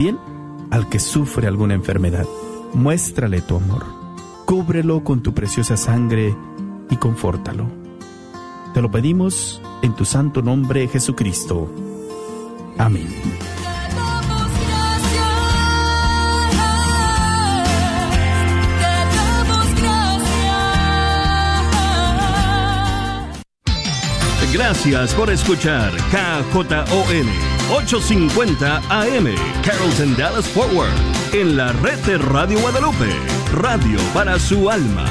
Bien, al que sufre alguna enfermedad, muéstrale tu amor, cúbrelo con tu preciosa sangre y confórtalo. Te lo pedimos en tu santo nombre, Jesucristo. Amén. Gracias por escuchar KJON 850 AM Carrollton Dallas Forward en la red de Radio Guadalupe, radio para su alma.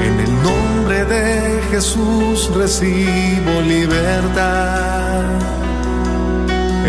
En el nombre de Jesús recibo libertad.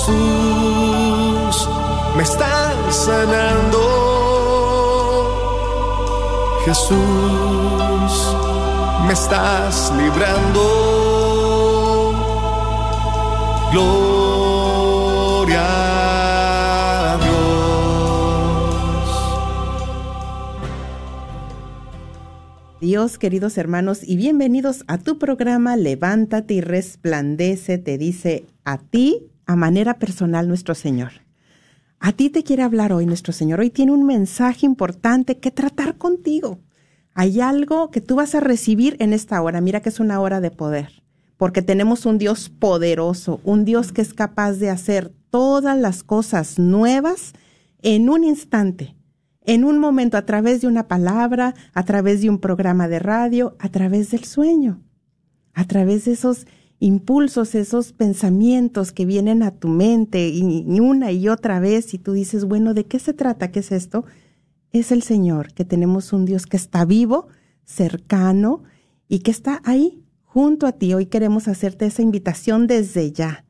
Jesús, me estás sanando. Jesús, me estás librando. Gloria a Dios. Dios, queridos hermanos, y bienvenidos a tu programa Levántate y resplandece, te dice a ti, a manera personal, nuestro Señor. A ti te quiere hablar hoy nuestro Señor. Hoy tiene un mensaje importante que tratar contigo. Hay algo que tú vas a recibir en esta hora. Mira que es una hora de poder, porque tenemos un Dios poderoso, un Dios que es capaz de hacer todas las cosas nuevas en un instante, en un momento, a través de una palabra, a través de un programa de radio, a través del sueño, a través de esos impulsos, esos pensamientos que vienen a tu mente y, y una y otra vez y tú dices, bueno, ¿de qué se trata? ¿Qué es esto? Es el Señor, que tenemos un Dios que está vivo, cercano y que está ahí junto a ti. Hoy queremos hacerte esa invitación desde ya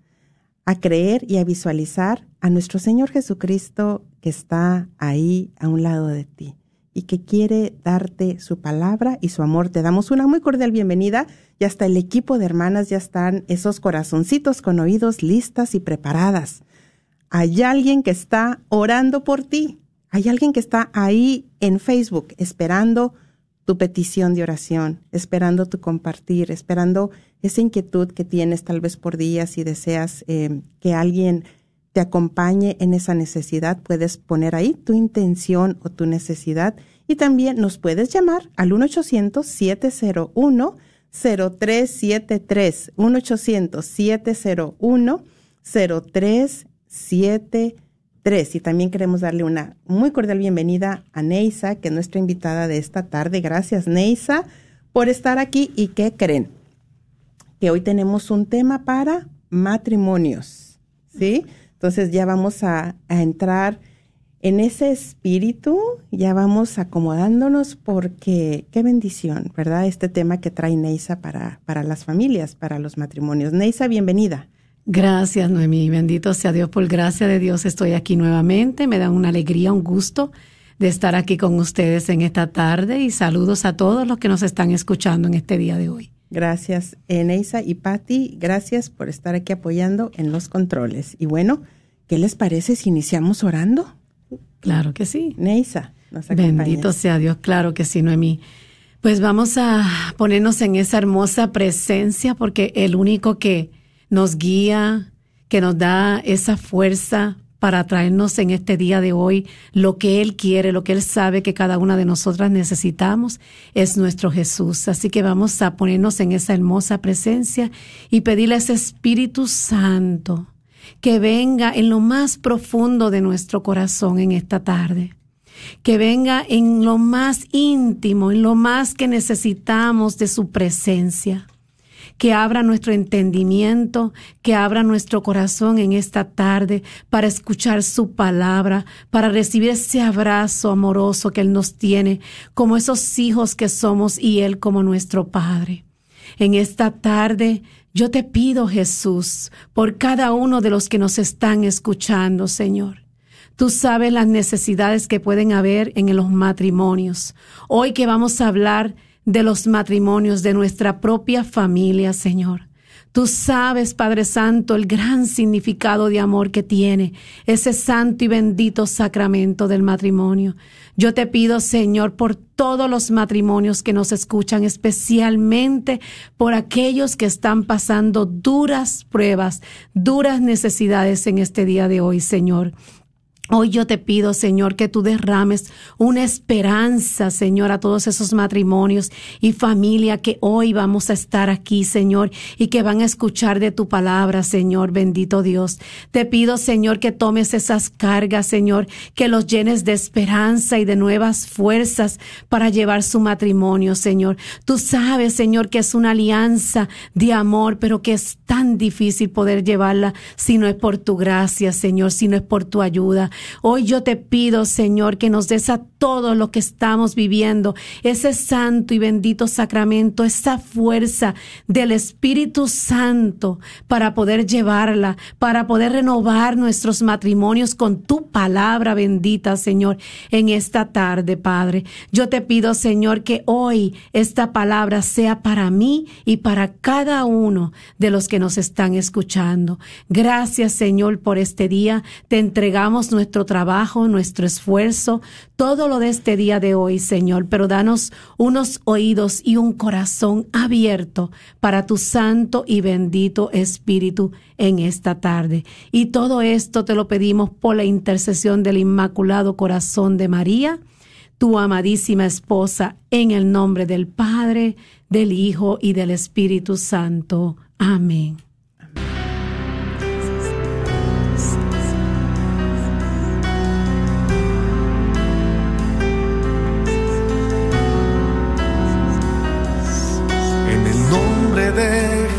a creer y a visualizar a nuestro Señor Jesucristo que está ahí a un lado de ti y que quiere darte su palabra y su amor. Te damos una muy cordial bienvenida y hasta el equipo de hermanas ya están esos corazoncitos con oídos listas y preparadas. Hay alguien que está orando por ti. Hay alguien que está ahí en Facebook esperando tu petición de oración, esperando tu compartir, esperando esa inquietud que tienes tal vez por días y deseas eh, que alguien te acompañe en esa necesidad, puedes poner ahí tu intención o tu necesidad y también nos puedes llamar al 1-800-701-0373, 1-800-701-0373. Y también queremos darle una muy cordial bienvenida a Neisa, que es nuestra invitada de esta tarde. Gracias, Neisa, por estar aquí. ¿Y qué creen? Que hoy tenemos un tema para matrimonios, ¿sí? Entonces ya vamos a, a, entrar en ese espíritu, ya vamos acomodándonos porque qué bendición, ¿verdad? Este tema que trae Neisa para, para las familias, para los matrimonios. Neisa, bienvenida. Gracias, Noemí. Bendito sea Dios. Por gracia de Dios estoy aquí nuevamente. Me da una alegría, un gusto de estar aquí con ustedes en esta tarde y saludos a todos los que nos están escuchando en este día de hoy. Gracias, Neisa y Patti. Gracias por estar aquí apoyando en los controles. Y bueno, ¿qué les parece si iniciamos orando? Claro que sí. Neisa, nos Bendito sea Dios, claro que sí, Noemí. Pues vamos a ponernos en esa hermosa presencia porque el único que nos guía, que nos da esa fuerza para traernos en este día de hoy lo que Él quiere, lo que Él sabe que cada una de nosotras necesitamos, es nuestro Jesús. Así que vamos a ponernos en esa hermosa presencia y pedirle a ese Espíritu Santo que venga en lo más profundo de nuestro corazón en esta tarde. Que venga en lo más íntimo, en lo más que necesitamos de su presencia que abra nuestro entendimiento, que abra nuestro corazón en esta tarde para escuchar su palabra, para recibir ese abrazo amoroso que Él nos tiene, como esos hijos que somos y Él como nuestro Padre. En esta tarde yo te pido, Jesús, por cada uno de los que nos están escuchando, Señor. Tú sabes las necesidades que pueden haber en los matrimonios. Hoy que vamos a hablar de los matrimonios de nuestra propia familia, Señor. Tú sabes, Padre Santo, el gran significado de amor que tiene ese santo y bendito sacramento del matrimonio. Yo te pido, Señor, por todos los matrimonios que nos escuchan, especialmente por aquellos que están pasando duras pruebas, duras necesidades en este día de hoy, Señor. Hoy yo te pido, Señor, que tú derrames una esperanza, Señor, a todos esos matrimonios y familia que hoy vamos a estar aquí, Señor, y que van a escuchar de tu palabra, Señor, bendito Dios. Te pido, Señor, que tomes esas cargas, Señor, que los llenes de esperanza y de nuevas fuerzas para llevar su matrimonio, Señor. Tú sabes, Señor, que es una alianza de amor, pero que es tan difícil poder llevarla si no es por tu gracia, Señor, si no es por tu ayuda. Hoy yo te pido, Señor, que nos des a todo lo que estamos viviendo, ese santo y bendito sacramento, esa fuerza del Espíritu Santo para poder llevarla, para poder renovar nuestros matrimonios con tu palabra bendita, Señor, en esta tarde, Padre. Yo te pido, Señor, que hoy esta palabra sea para mí y para cada uno de los que nos están escuchando. Gracias, Señor, por este día. Te entregamos nuestro nuestro trabajo, nuestro esfuerzo, todo lo de este día de hoy, Señor, pero danos unos oídos y un corazón abierto para tu santo y bendito Espíritu en esta tarde. Y todo esto te lo pedimos por la intercesión del Inmaculado Corazón de María, tu amadísima esposa, en el nombre del Padre, del Hijo y del Espíritu Santo. Amén.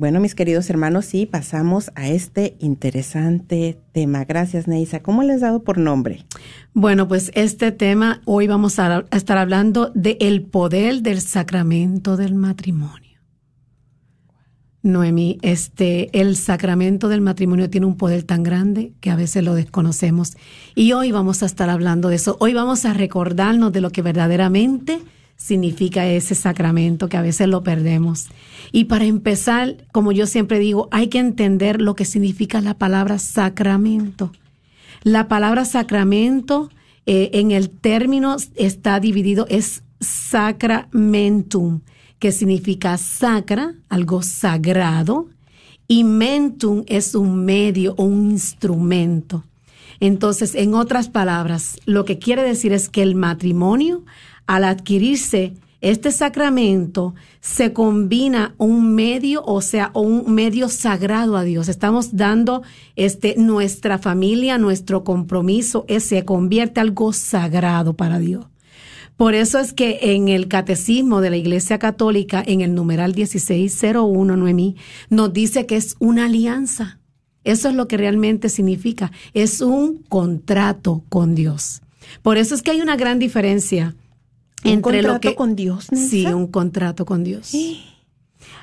Bueno, mis queridos hermanos, sí, pasamos a este interesante tema. Gracias, Neisa. ¿Cómo le has dado por nombre? Bueno, pues este tema, hoy vamos a, estar hablando de poder del sacramento del matrimonio. Noemí, este, el sacramento del matrimonio tiene un poder tan grande que a veces lo desconocemos. Y hoy vamos a estar hablando de eso. Hoy vamos a recordarnos de lo que verdaderamente significa ese sacramento que a veces lo perdemos. Y para empezar, como yo siempre digo, hay que entender lo que significa la palabra sacramento. La palabra sacramento eh, en el término está dividido, es sacramentum, que significa sacra, algo sagrado, y mentum es un medio o un instrumento. Entonces, en otras palabras, lo que quiere decir es que el matrimonio al adquirirse este sacramento se combina un medio, o sea, un medio sagrado a Dios. Estamos dando este nuestra familia, nuestro compromiso, se convierte algo sagrado para Dios. Por eso es que en el catecismo de la Iglesia Católica, en el numeral 1601, Noemí, nos dice que es una alianza. Eso es lo que realmente significa. Es un contrato con Dios. Por eso es que hay una gran diferencia ¿Un contrato con Dios? Sí, un contrato con Dios.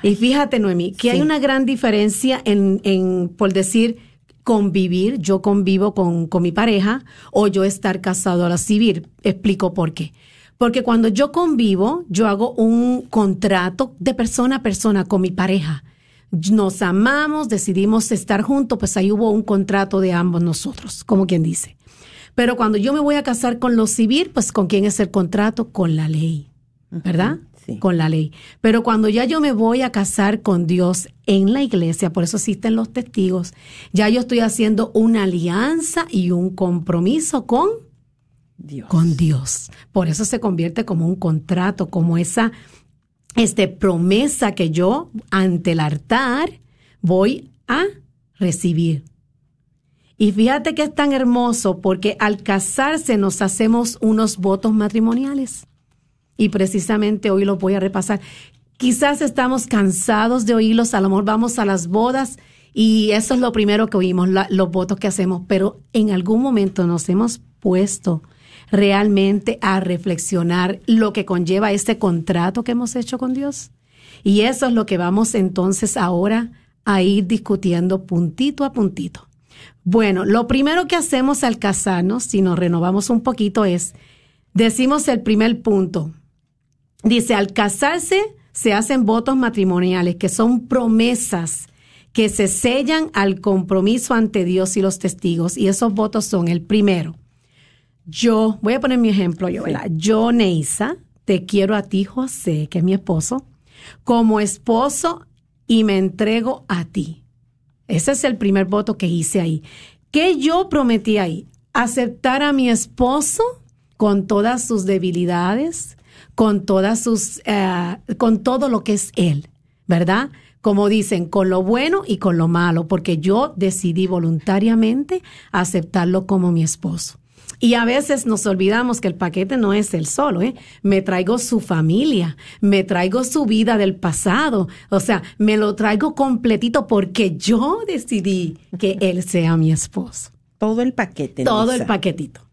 Y fíjate, Noemí, que hay una gran diferencia en, en, por decir, convivir, yo convivo con, con mi pareja, o yo estar casado a la civil. Explico por qué. Porque cuando yo convivo, yo hago un contrato de persona a persona con mi pareja. Nos amamos, decidimos estar juntos, pues ahí hubo un contrato de ambos nosotros, como quien dice. Pero cuando yo me voy a casar con lo civil, pues ¿con quién es el contrato? Con la ley, ¿verdad? sí. Con la ley. Pero cuando ya yo me voy a casar con Dios en la iglesia, por eso existen los testigos, ya yo estoy haciendo una alianza y un compromiso con Dios. con Dios. Por eso se convierte como un contrato, como esa este, promesa que yo ante el altar voy a recibir. Y fíjate que es tan hermoso porque al casarse nos hacemos unos votos matrimoniales. Y precisamente hoy los voy a repasar. Quizás estamos cansados de oírlos, a lo mejor vamos a las bodas y eso es lo primero que oímos, los votos que hacemos, pero en algún momento nos hemos puesto realmente a reflexionar lo que conlleva este contrato que hemos hecho con Dios. Y eso es lo que vamos entonces ahora a ir discutiendo puntito a puntito. Bueno, lo primero que hacemos al casarnos, si nos renovamos un poquito, es, decimos el primer punto. Dice, al casarse se hacen votos matrimoniales, que son promesas que se sellan al compromiso ante Dios y los testigos. Y esos votos son el primero. Yo, voy a poner mi ejemplo yo, ¿verdad? Yo, Neisa, te quiero a ti, José, que es mi esposo, como esposo y me entrego a ti. Ese es el primer voto que hice ahí. ¿Qué yo prometí ahí? Aceptar a mi esposo con todas sus debilidades, con todas sus, eh, con todo lo que es él, ¿verdad? Como dicen, con lo bueno y con lo malo, porque yo decidí voluntariamente aceptarlo como mi esposo. Y a veces nos olvidamos que el paquete no es el solo, ¿eh? Me traigo su familia, me traigo su vida del pasado, o sea, me lo traigo completito porque yo decidí que él sea mi esposo. Todo el paquete. Todo Lisa. el paquetito.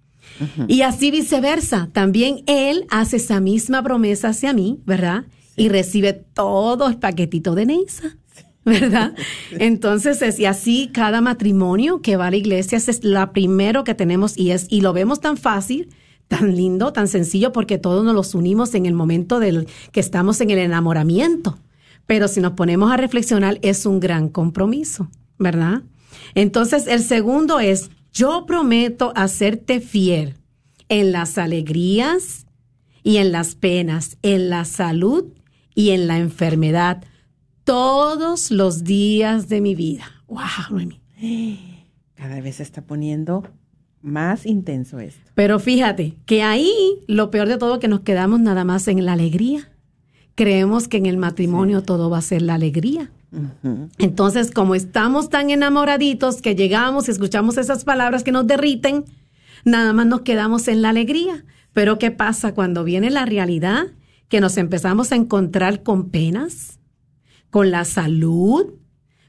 Y así viceversa, también él hace esa misma promesa hacia mí, ¿verdad? Y recibe todo el paquetito de Neisa. ¿Verdad? Entonces, es, y así cada matrimonio que va a la iglesia es la primero que tenemos y es, y lo vemos tan fácil, tan lindo, tan sencillo, porque todos nos los unimos en el momento del que estamos en el enamoramiento. Pero si nos ponemos a reflexionar, es un gran compromiso, ¿verdad? Entonces, el segundo es, yo prometo hacerte fiel en las alegrías y en las penas, en la salud y en la enfermedad, todos los días de mi vida. ¡Wow! Cada vez se está poniendo más intenso esto. Pero fíjate que ahí lo peor de todo que nos quedamos nada más en la alegría. Creemos que en el matrimonio todo va a ser la alegría. Entonces, como estamos tan enamoraditos que llegamos y escuchamos esas palabras que nos derriten, nada más nos quedamos en la alegría. Pero ¿qué pasa cuando viene la realidad? Que nos empezamos a encontrar con penas, con la salud,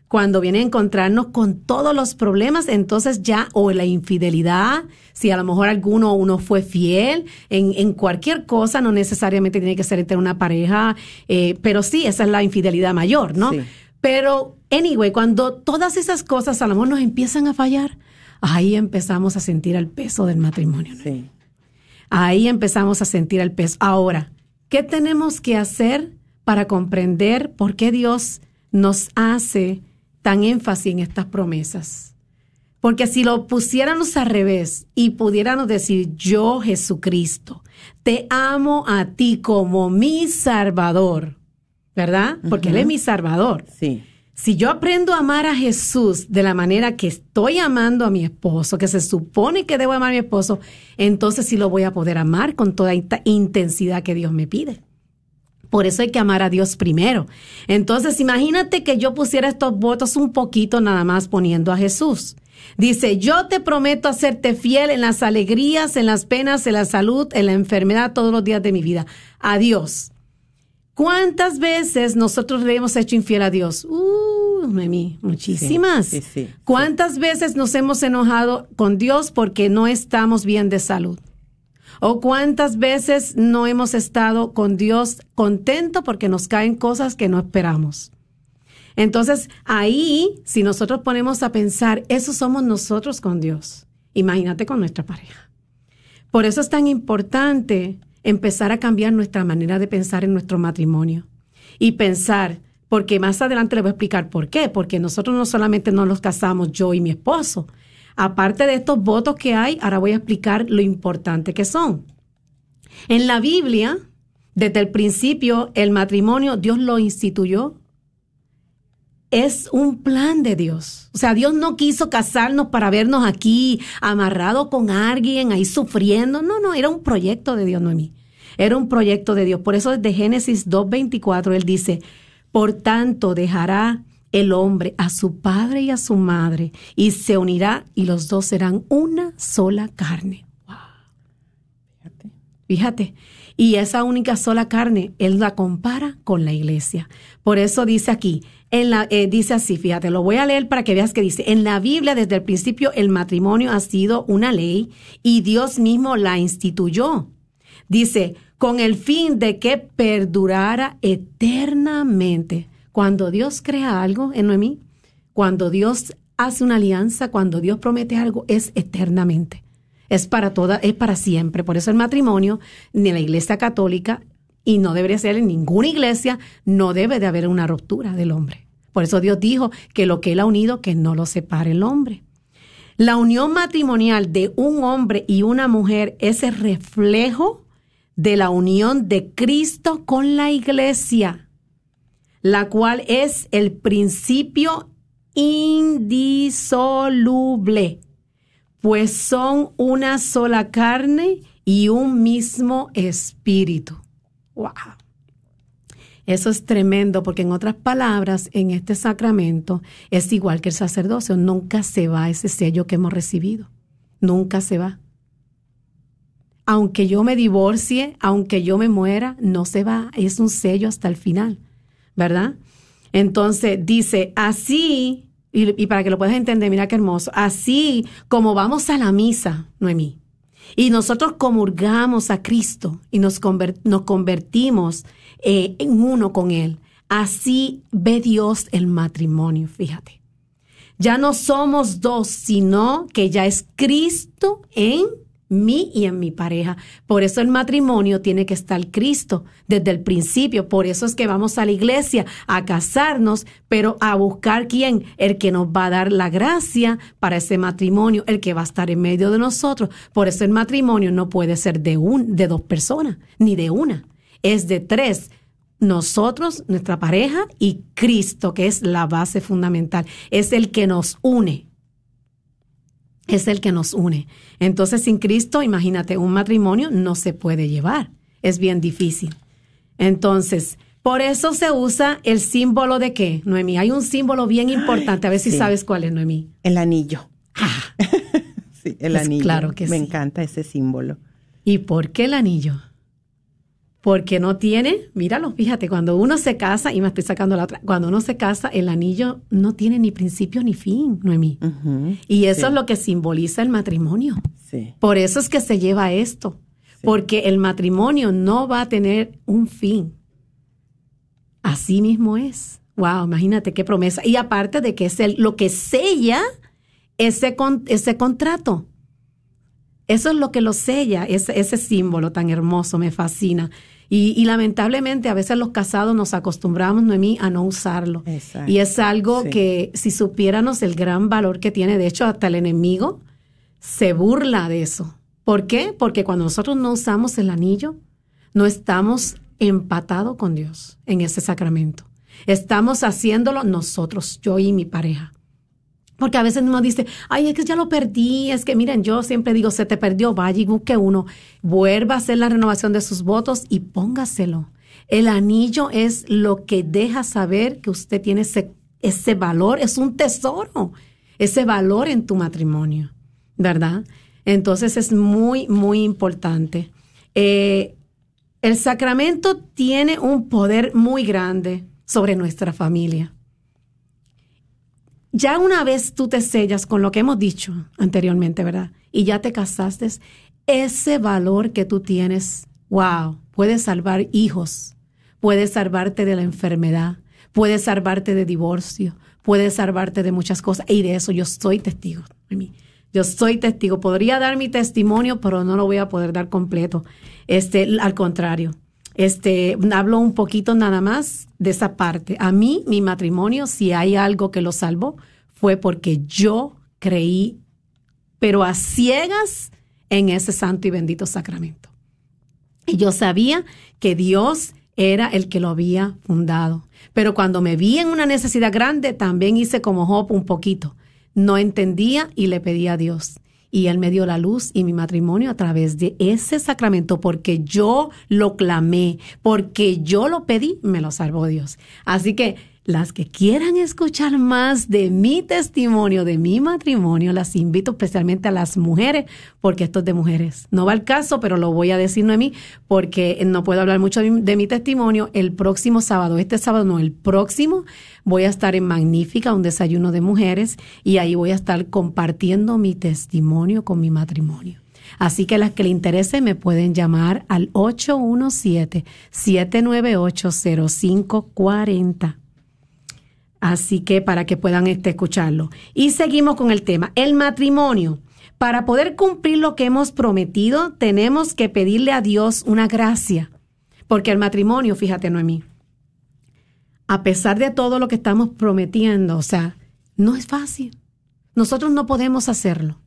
cuando viene a encontrarnos con todos los problemas, entonces ya, o la infidelidad, si a lo mejor alguno uno fue fiel, en, en cualquier cosa, no necesariamente tiene que ser entre una pareja, eh, pero sí, esa es la infidelidad mayor, ¿no? Sí. Pero, anyway, cuando todas esas cosas a lo mejor nos empiezan a fallar, ahí empezamos a sentir el peso del matrimonio. ¿no? Sí. Ahí empezamos a sentir el peso. Ahora, ¿qué tenemos que hacer para comprender por qué Dios nos hace tan énfasis en estas promesas? Porque si lo pusiéramos al revés y pudiéramos decir, yo Jesucristo, te amo a ti como mi Salvador, ¿verdad? Porque Él es mi Salvador. Sí. Si yo aprendo a amar a Jesús de la manera que estoy amando a mi esposo, que se supone que debo amar a mi esposo, entonces sí lo voy a poder amar con toda esta intensidad que Dios me pide. Por eso hay que amar a Dios primero. Entonces, imagínate que yo pusiera estos votos un poquito nada más poniendo a Jesús. Dice, yo te prometo hacerte fiel en las alegrías, en las penas, en la salud, en la enfermedad, todos los días de mi vida. A Dios. ¿Cuántas veces nosotros le hemos hecho infiel a Dios? Uh, Noemí, muchísimas. Sí, sí, sí. ¿Cuántas veces nos hemos enojado con Dios porque no estamos bien de salud? ¿O cuántas veces no hemos estado con Dios contento porque nos caen cosas que no esperamos? Entonces, ahí, si nosotros ponemos a pensar, eso somos nosotros con Dios. Imagínate con nuestra pareja. Por eso es tan importante empezar a cambiar nuestra manera de pensar en nuestro matrimonio y pensar, porque más adelante le voy a explicar por qué, porque nosotros no solamente nos los casamos yo y mi esposo, aparte de estos votos que hay, ahora voy a explicar lo importante que son. En la Biblia, desde el principio, el matrimonio Dios lo instituyó. Es un plan de Dios. O sea, Dios no quiso casarnos para vernos aquí amarrado con alguien, ahí sufriendo. No, no, era un proyecto de Dios, Noemí. Era un proyecto de Dios. Por eso desde Génesis 2.24 él dice, por tanto dejará el hombre a su padre y a su madre y se unirá y los dos serán una sola carne. Wow. Fíjate. Fíjate. Y esa única sola carne, él la compara con la iglesia. Por eso dice aquí, en la, eh, dice así, fíjate, lo voy a leer para que veas que dice, en la Biblia desde el principio el matrimonio ha sido una ley y Dios mismo la instituyó. Dice, con el fin de que perdurara eternamente. Cuando Dios crea algo en Noemí, cuando Dios hace una alianza, cuando Dios promete algo, es eternamente. Es para toda, es para siempre. Por eso el matrimonio, ni la iglesia católica, y no debería ser en ninguna iglesia, no debe de haber una ruptura del hombre. Por eso Dios dijo que lo que Él ha unido, que no lo separe el hombre. La unión matrimonial de un hombre y una mujer es el reflejo de la unión de Cristo con la iglesia, la cual es el principio indisoluble, pues son una sola carne y un mismo espíritu. ¡Wow! Eso es tremendo porque en otras palabras, en este sacramento es igual que el sacerdocio, nunca se va ese sello que hemos recibido, nunca se va. Aunque yo me divorcie, aunque yo me muera, no se va, es un sello hasta el final, ¿verdad? Entonces dice, así, y, para que lo puedas entender, mira qué hermoso, así como vamos a la misa, Noemí, y nosotros comulgamos a Cristo y nos, nos convertimos eh, en uno con Él, así ve Dios el matrimonio, fíjate. Ya no somos dos, sino que ya es Cristo en mí y en mi pareja. Por eso el matrimonio tiene que estar Cristo desde el principio. Por eso es que vamos a la iglesia a casarnos, pero a buscar quién, el que nos va a dar la gracia para ese matrimonio, el que va a estar en medio de nosotros. Por eso el matrimonio no puede ser de un, de dos personas, ni de una. Es de tres. Nosotros, nuestra pareja y Cristo, que es la base fundamental, es el que nos une es el que nos une. Entonces, sin Cristo, imagínate, un matrimonio no se puede llevar. Es bien difícil. Entonces, por eso se usa el símbolo de qué, Noemí. Hay un símbolo bien importante. A ver si sabes cuál es, Noemí. El anillo. Ah. sí, el anillo. Claro que Me sí. encanta ese símbolo. ¿Y por qué el anillo? Porque no tiene, míralo, fíjate, cuando uno se casa, y me estoy sacando la otra, cuando uno se casa, el anillo no tiene ni principio ni fin, Noemí. y eso es lo que simboliza el matrimonio. Sí. Por eso es que se lleva esto, porque el matrimonio no va a tener un fin. Así mismo es. Wow, imagínate qué promesa. Y aparte de que es el, lo que sella ese, ese contrato. Eso es lo que lo sella, ese, ese símbolo tan hermoso, me fascina. Y, lamentablemente a veces los casados nos acostumbramos, Noemí, a no usarlo. Y es algo que si supiéramos el gran valor que tiene, de hecho hasta el enemigo se burla de eso. ¿Por qué? Porque cuando nosotros no usamos el anillo, no estamos empatados con Dios en ese sacramento. Estamos haciéndolo nosotros, yo y mi pareja. Porque a veces uno dice, ay, es que ya lo perdí, es que miren, yo siempre digo, se te perdió, vaya y busque uno, vuelva a hacer la renovación de sus votos y póngaselo. El anillo es lo que deja saber que usted tiene ese, ese valor, es un tesoro, ese valor en tu matrimonio, ¿verdad? Entonces es muy, muy importante. Eh, el sacramento tiene un poder muy grande sobre nuestra familia ya una vez tú te sellas con lo que hemos dicho anteriormente, ¿verdad? Y ya te casaste, ese valor que tú tienes, wow, puede salvar hijos, puede salvarte de la enfermedad, puede salvarte de divorcio, puede salvarte de muchas cosas. Y de eso yo soy testigo. Yo soy testigo. Podría dar mi testimonio, pero no lo voy a poder dar completo. Este, al contrario. Este, hablo un poquito nada más de esa parte. A mí, mi matrimonio, si hay algo que lo salvó, fue porque yo creí, pero a ciegas, en ese santo y bendito sacramento. Y yo sabía que Dios era el que lo había fundado. Pero cuando me vi en una necesidad grande, también hice como Job un poquito. No entendía y le pedí a Dios. Y Él me dio la luz y mi matrimonio a través de ese sacramento, porque yo lo clamé, porque yo lo pedí, me lo salvó Dios. Así que las que quieran escuchar más de mi testimonio, de mi matrimonio, las invito especialmente a las mujeres, porque esto es de mujeres. No va al caso, pero lo voy a decir mí, porque no puedo hablar mucho de mi, testimonio. El próximo sábado, este sábado no, el próximo, voy a estar en Magnífica, un desayuno de mujeres, y ahí voy a estar compartiendo mi testimonio con mi matrimonio. Así que las que le interese me pueden llamar al 817-798-0540. Así que para que puedan este, escucharlo. Y seguimos con el tema, el matrimonio. Para poder cumplir lo que hemos prometido, tenemos que pedirle a Dios una gracia. Porque el matrimonio, fíjate, Noemí, a pesar de todo lo que estamos prometiendo, o sea, no es fácil. Nosotros no podemos hacerlo.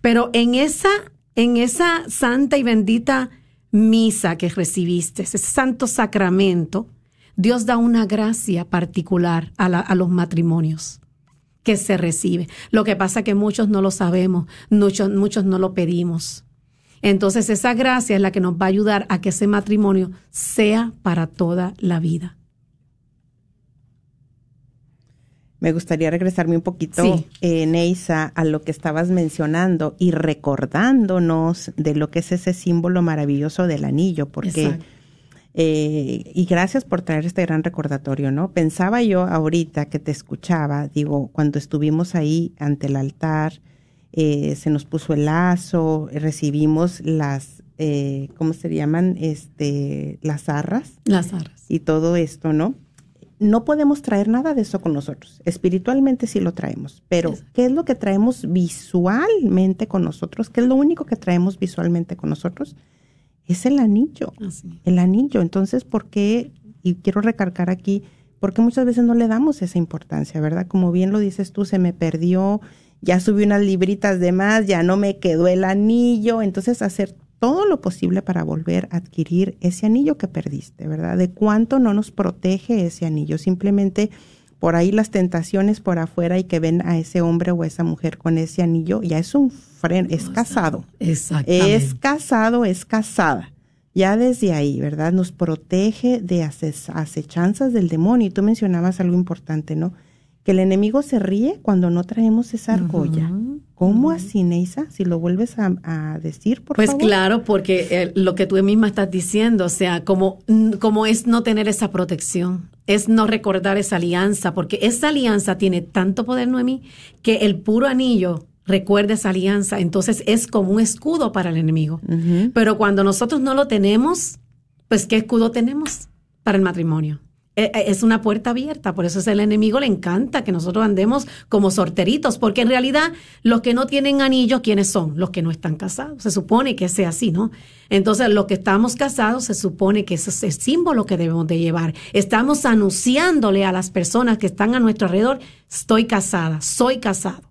Pero en esa, en esa santa y bendita misa que recibiste, ese santo sacramento, Dios da una gracia particular a, los matrimonios que se recibe. Lo que pasa es que muchos no lo sabemos, muchos, muchos no lo pedimos. Entonces esa gracia es la que nos va a ayudar a que ese matrimonio sea para toda la vida. Me gustaría regresarme un poquito, eh, Neisa, a lo que estabas mencionando y recordándonos de lo que es ese símbolo maravilloso del anillo, porque eh, y gracias por traer este gran recordatorio, ¿no? Pensaba yo ahorita que te escuchaba, digo, cuando estuvimos ahí ante el altar, eh, se nos puso el lazo, recibimos las, eh, ¿cómo se llaman? Este, las arras. Las arras. Y todo esto, ¿no? No podemos traer nada de eso con nosotros. Espiritualmente sí lo traemos, pero ¿qué es lo que traemos visualmente con nosotros? ¿Qué es lo único que traemos visualmente con nosotros? Es el anillo, el anillo. Entonces, ¿por qué? Y quiero recargar aquí, porque muchas veces no le damos esa importancia, ¿verdad? Como bien lo dices tú, se me perdió, ya subí unas libritas de más, ya no me quedó el anillo. Entonces, hacer todo lo posible para volver a adquirir ese anillo que perdiste, ¿verdad? De cuánto no nos protege ese anillo. Simplemente por ahí las tentaciones por afuera y que ven a ese hombre o a esa mujer con ese anillo, ya es un freno, es casado. Exactamente. Es casado, es casada. Ya desde ahí, ¿verdad? Nos protege de acechanzas del demonio. Y tú mencionabas algo importante, ¿no? Que el enemigo se ríe cuando no traemos esa argolla. ¿Cómo así, Neisa? Si lo vuelves a, decir, por pues favor. Pues claro, porque eh, lo que tú misma estás diciendo, o sea, como, como es no tener esa protección, es no recordar esa alianza, porque esa alianza tiene tanto poder, Noemí, que el puro anillo recuerda esa alianza, entonces es como un escudo para el enemigo. Pero cuando nosotros no lo tenemos, pues ¿qué escudo tenemos para el matrimonio? Eh, eh, es una puerta abierta, por eso es el enemigo le encanta que nosotros andemos como sorteritos, porque en realidad los que no tienen anillo, ¿quiénes son? Los que no están casados. Se supone que sea así, ¿no? Entonces, los que estamos casados, se supone que ese es el símbolo que debemos de llevar. Estamos anunciándole a las personas que están a nuestro alrededor, estoy casada, soy casado.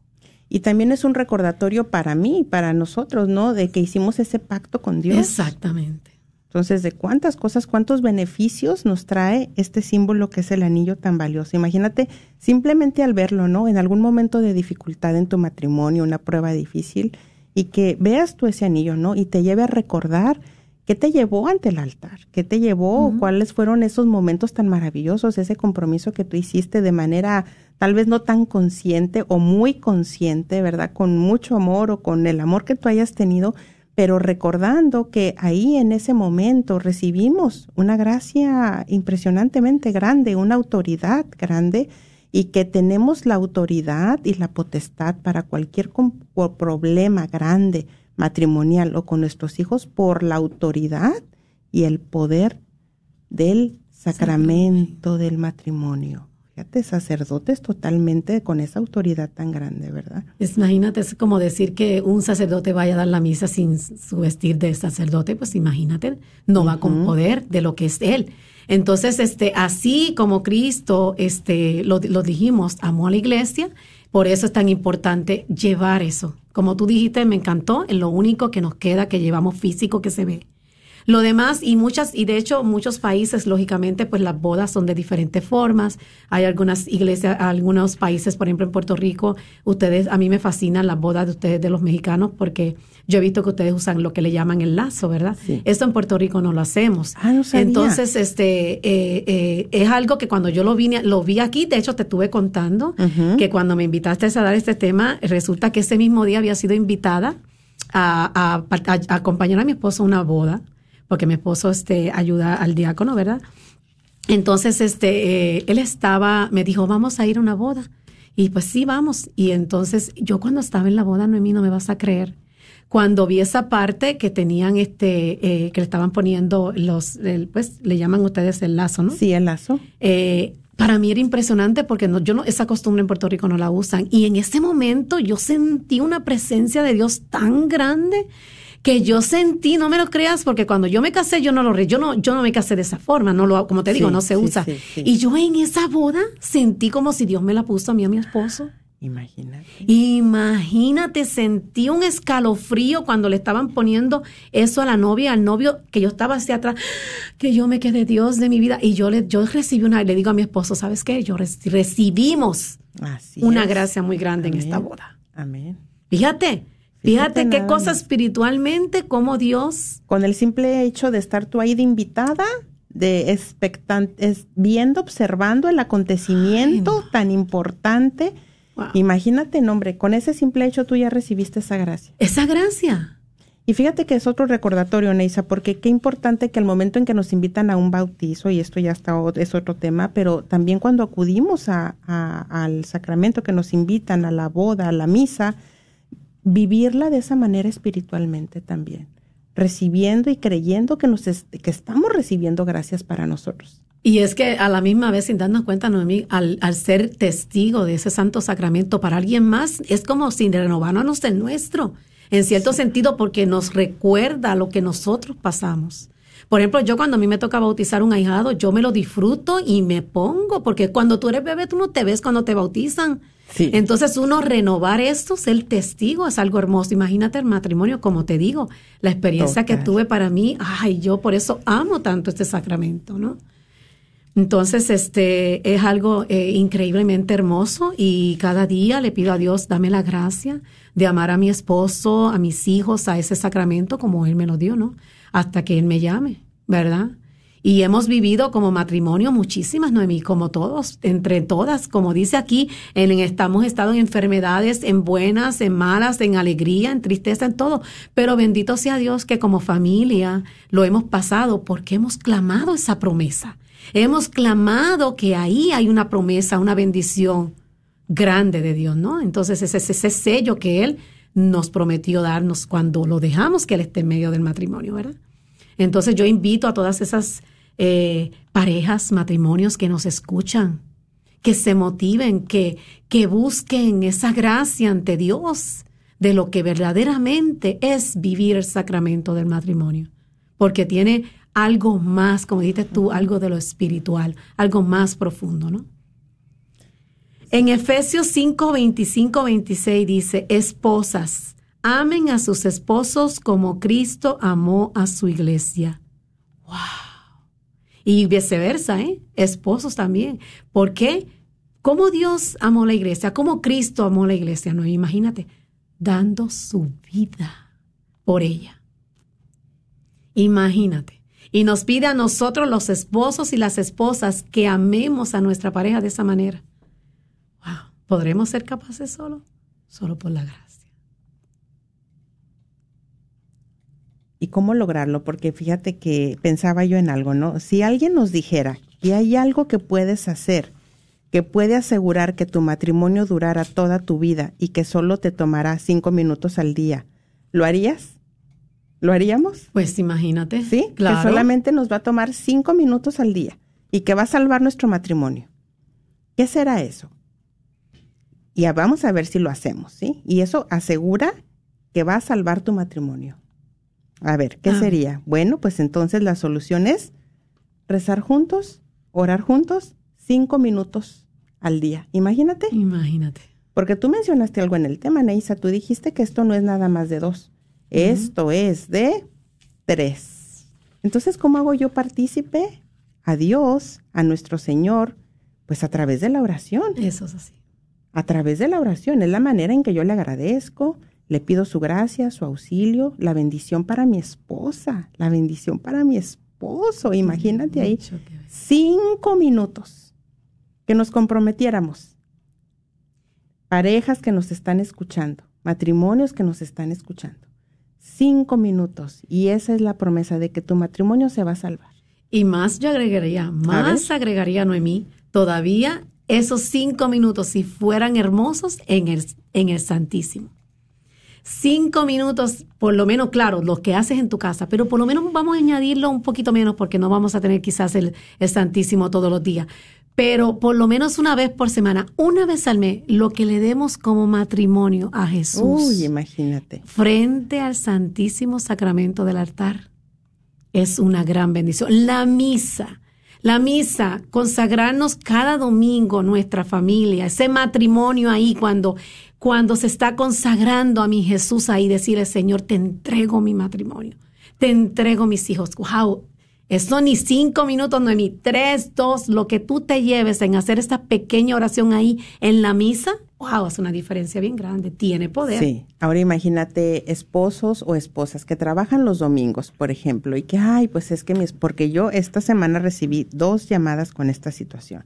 Y también es un recordatorio para mí, para nosotros, ¿no? De que hicimos ese pacto con Dios. Exactamente. Entonces, de cuántas cosas, cuántos beneficios nos trae este símbolo que es el anillo tan valioso. Imagínate simplemente al verlo, ¿no? En algún momento de dificultad en tu matrimonio, una prueba difícil, y que veas tú ese anillo, ¿no? Y te lleve a recordar qué te llevó ante el altar, qué te llevó, cuáles fueron esos momentos tan maravillosos, ese compromiso que tú hiciste de manera tal vez no tan consciente o muy consciente, ¿verdad? Con mucho amor o con el amor que tú hayas tenido pero recordando que ahí en ese momento recibimos una gracia impresionantemente grande, una autoridad grande, y que tenemos la autoridad y la potestad para cualquier problema grande matrimonial o con nuestros hijos por la autoridad y el poder del sacramento del matrimonio. Fíjate, sacerdotes totalmente con esa autoridad tan grande, ¿verdad? Imagínate, es como decir que un sacerdote vaya a dar la misa sin su vestir de sacerdote, pues imagínate, no va con poder de lo que es él. Entonces, este, así como Cristo, este, lo, lo dijimos, amó a la iglesia, por eso es tan importante llevar eso. Como tú dijiste, me encantó, es lo único que nos queda que llevamos físico que se ve. Lo demás, y muchas, y de hecho muchos países, lógicamente, pues las bodas son de diferentes formas. Hay algunas iglesias, algunos países, por ejemplo en Puerto Rico, ustedes, a mí me fascinan las bodas de ustedes, de los mexicanos, porque yo he visto que ustedes usan lo que le llaman el lazo, ¿verdad? Esto en Puerto Rico no lo hacemos. Ah, no sabía. Entonces, este, eh, eh, es algo que cuando yo lo vi, lo vi aquí, de hecho te estuve contando, que cuando me invitaste a dar este tema, resulta que ese mismo día había sido invitada a, a, a acompañar a mi esposo a una boda porque mi esposo este, ayuda al diácono, ¿verdad? Entonces, este, eh, él estaba, me dijo, vamos a ir a una boda. Y pues sí, vamos. Y entonces, yo cuando estaba en la boda, Noemí, no me vas a creer. Cuando vi esa parte que tenían, este, eh, que le estaban poniendo los, pues, le llaman ustedes el lazo, ¿no? Sí, el lazo. Eh, para mí era impresionante porque no, yo no, esa costumbre en Puerto Rico no la usan. Y en ese momento yo sentí una presencia de Dios tan grande que yo sentí, no me lo creas, porque cuando yo me casé, yo no lo yo no, yo no me casé de esa forma, no lo, como te digo, no se usa. y yo en esa boda sentí como si Dios me la puso a mí a mi esposo. Imagínate. Imagínate, sentí un escalofrío cuando le estaban poniendo eso a la novia, al novio, que yo estaba hacia atrás, que yo me quedé Dios de mi vida. Y yo le, yo recibí una, le digo a mi esposo, ¿sabes qué? Yo recibimos una gracia muy grande en esta boda. Amén. Fíjate, Fíjate qué cosa espiritualmente, como Dios. Con el simple hecho de estar tú ahí de invitada, de expectante, viendo, observando el acontecimiento tan importante. Imagínate, nombre, con ese simple hecho tú ya recibiste esa gracia. Esa gracia. Y fíjate que es otro recordatorio, Neisa, porque qué importante que el momento en que nos invitan a un bautizo, y esto ya está, es otro tema, pero también cuando acudimos a, al sacramento que nos invitan, a la boda, a la misa, vivirla de esa manera espiritualmente también, recibiendo y creyendo que, nos que estamos recibiendo gracias para nosotros. Y es que a la misma vez, sin darnos cuenta, Noemí, al, al ser testigo de ese santo sacramento para alguien más, es como si renovarnos el nuestro, en cierto sentido, porque nos recuerda lo que nosotros pasamos. Por ejemplo, yo cuando a mí me toca bautizar un ahijado, yo me lo disfruto y me pongo, porque cuando tú eres bebé, tú no te ves cuando te bautizan. Entonces uno renovar esto, ser testigo, es algo hermoso. Imagínate el matrimonio, como te digo, la experiencia que tuve para mí, ay, yo por eso amo tanto este sacramento, ¿no? Entonces, este es algo eh, increíblemente hermoso y cada día le pido a Dios, dame la gracia de amar a mi esposo, a mis hijos, a ese sacramento como Él me lo dio, ¿no? Hasta que Él me llame, ¿verdad? Y hemos vivido como matrimonio muchísimas, Noemí, como todos, entre todas, como dice aquí, en, estamos estado en enfermedades, en buenas, en malas, en alegría, en tristeza, en todo. Pero bendito sea Dios que como familia lo hemos pasado porque hemos clamado esa promesa. Hemos clamado que ahí hay una promesa, una bendición grande de Dios, ¿no? Entonces ese es ese sello que Él nos prometió darnos cuando lo dejamos que Él esté en medio del matrimonio, ¿verdad? Entonces yo invito a todas esas eh, parejas, matrimonios que nos escuchan, que se motiven, que, que busquen esa gracia ante Dios de lo que verdaderamente es vivir el sacramento del matrimonio, porque tiene algo más, como dijiste tú, algo de lo espiritual, algo más profundo, ¿no? En Efesios 5, 25, 26 dice, esposas, amen a sus esposos como Cristo amó a su iglesia. ¡Wow! Y viceversa, ¿eh? Esposos también. ¿Por qué? ¿Cómo Dios amó la iglesia? ¿Cómo Cristo amó la iglesia? No, imagínate, dando su vida por ella. Imagínate. Y nos pide a nosotros, los esposos y las esposas, que amemos a nuestra pareja de esa manera. Wow. ¿Podremos ser capaces solo? Solo por la gracia. ¿Y cómo lograrlo? Porque fíjate que pensaba yo en algo, ¿no? Si alguien nos dijera que hay algo que puedes hacer que puede asegurar que tu matrimonio durara toda tu vida y que solo te tomará cinco minutos al día, ¿lo harías? ¿Lo haríamos? Pues imagínate. Sí, claro. Que solamente nos va a tomar cinco minutos al día y que va a salvar nuestro matrimonio. ¿Qué será eso? Y vamos a ver si lo hacemos, ¿sí? Y eso asegura que va a salvar tu matrimonio. A ver, ¿qué Ah. sería? Bueno, pues entonces la solución es rezar juntos, orar juntos, cinco minutos al día. Imagínate, Imagínate. porque tú mencionaste algo en el tema, Neisa. Tú dijiste que esto no es nada más de dos. Esto es de tres. Entonces, ¿cómo hago yo partícipe a Dios, a nuestro Señor? Pues a través de la oración Eso es así. a través de la oración. Es la manera en que yo le agradezco, le pido su gracia, su auxilio, la bendición para mi esposa, la bendición para mi esposo. Imagínate ahí, cinco minutos que nos comprometiéramos. Parejas que nos están escuchando, matrimonios que nos están escuchando. Cinco minutos. Y esa es la promesa de que tu matrimonio se va a salvar. Y más yo agregaría, más agregaría Noemí, todavía esos cinco minutos, si fueran hermosos, en el, en el Santísimo. Cinco minutos, por lo menos, claro, lo que haces en tu casa, pero por lo menos vamos a añadirlo un poquito menos porque no vamos a tener quizás el, el Santísimo todos los días. Pero por lo menos una vez por semana, una vez al mes, lo que le demos como matrimonio a Jesús Uy, imagínate. frente al Santísimo Sacramento del altar es una gran bendición. La misa, la misa, consagrarnos cada domingo nuestra familia, ese matrimonio ahí cuando cuando se está consagrando a mi Jesús ahí decirle, "Señor, te entrego mi matrimonio. Te entrego mis hijos." Wow. Eso ni cinco minutos, no ni tres, dos, lo que tú te lleves en hacer esta pequeña oración ahí en la misa, wow, es una diferencia bien grande, tiene poder. Sí, ahora imagínate esposos o esposas que trabajan los domingos, por ejemplo, y que, ay, pues es que mi, es- porque yo esta semana recibí dos llamadas con esta situación,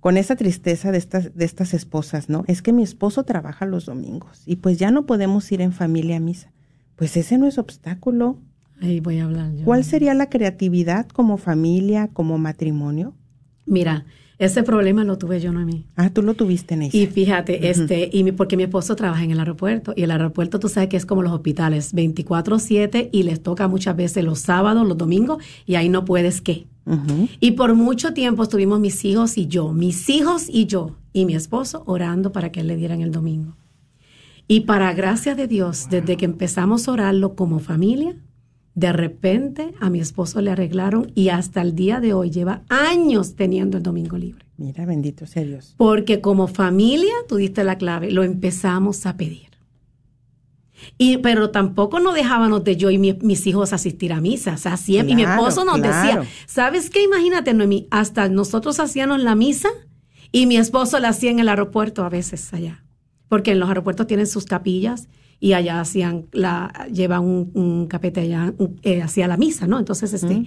con esa tristeza de estas, de estas esposas, ¿no? Es que mi esposo trabaja los domingos y pues ya no podemos ir en familia a misa. Pues ese no es obstáculo. Ahí voy a hablar yo. ¿Cuál sería la creatividad como familia, como matrimonio? Mira, ese problema lo tuve yo, no a mí. Ah, tú lo tuviste, Neisa. Y fíjate, este, y mi- porque mi esposo trabaja en el aeropuerto, y el aeropuerto tú sabes que es como los hospitales, 24/7, y les toca muchas veces los sábados, los domingos, y ahí no puedes qué. Y por mucho tiempo estuvimos mis hijos y yo, mis hijos y yo, y mi esposo orando para que él le dieran el domingo. Y para gracia de Dios, desde que empezamos a orarlo como familia, de repente a mi esposo le arreglaron y hasta el día de hoy lleva años teniendo el domingo libre. Mira, bendito sea Dios. Porque como familia, tú diste la clave, lo empezamos a pedir. Y, pero tampoco nos dejábamos de yo y mi- mis hijos asistir a misa. O sea, siempre, y mi esposo nos claro. decía, ¿sabes qué? Imagínate, Noemí, hasta nosotros hacíamos la misa y mi esposo la hacía en el aeropuerto a veces allá. Porque en los aeropuertos tienen sus capillas y allá hacían la, llevan un, un capete allá, eh, hacía la misa, ¿no? Entonces, este,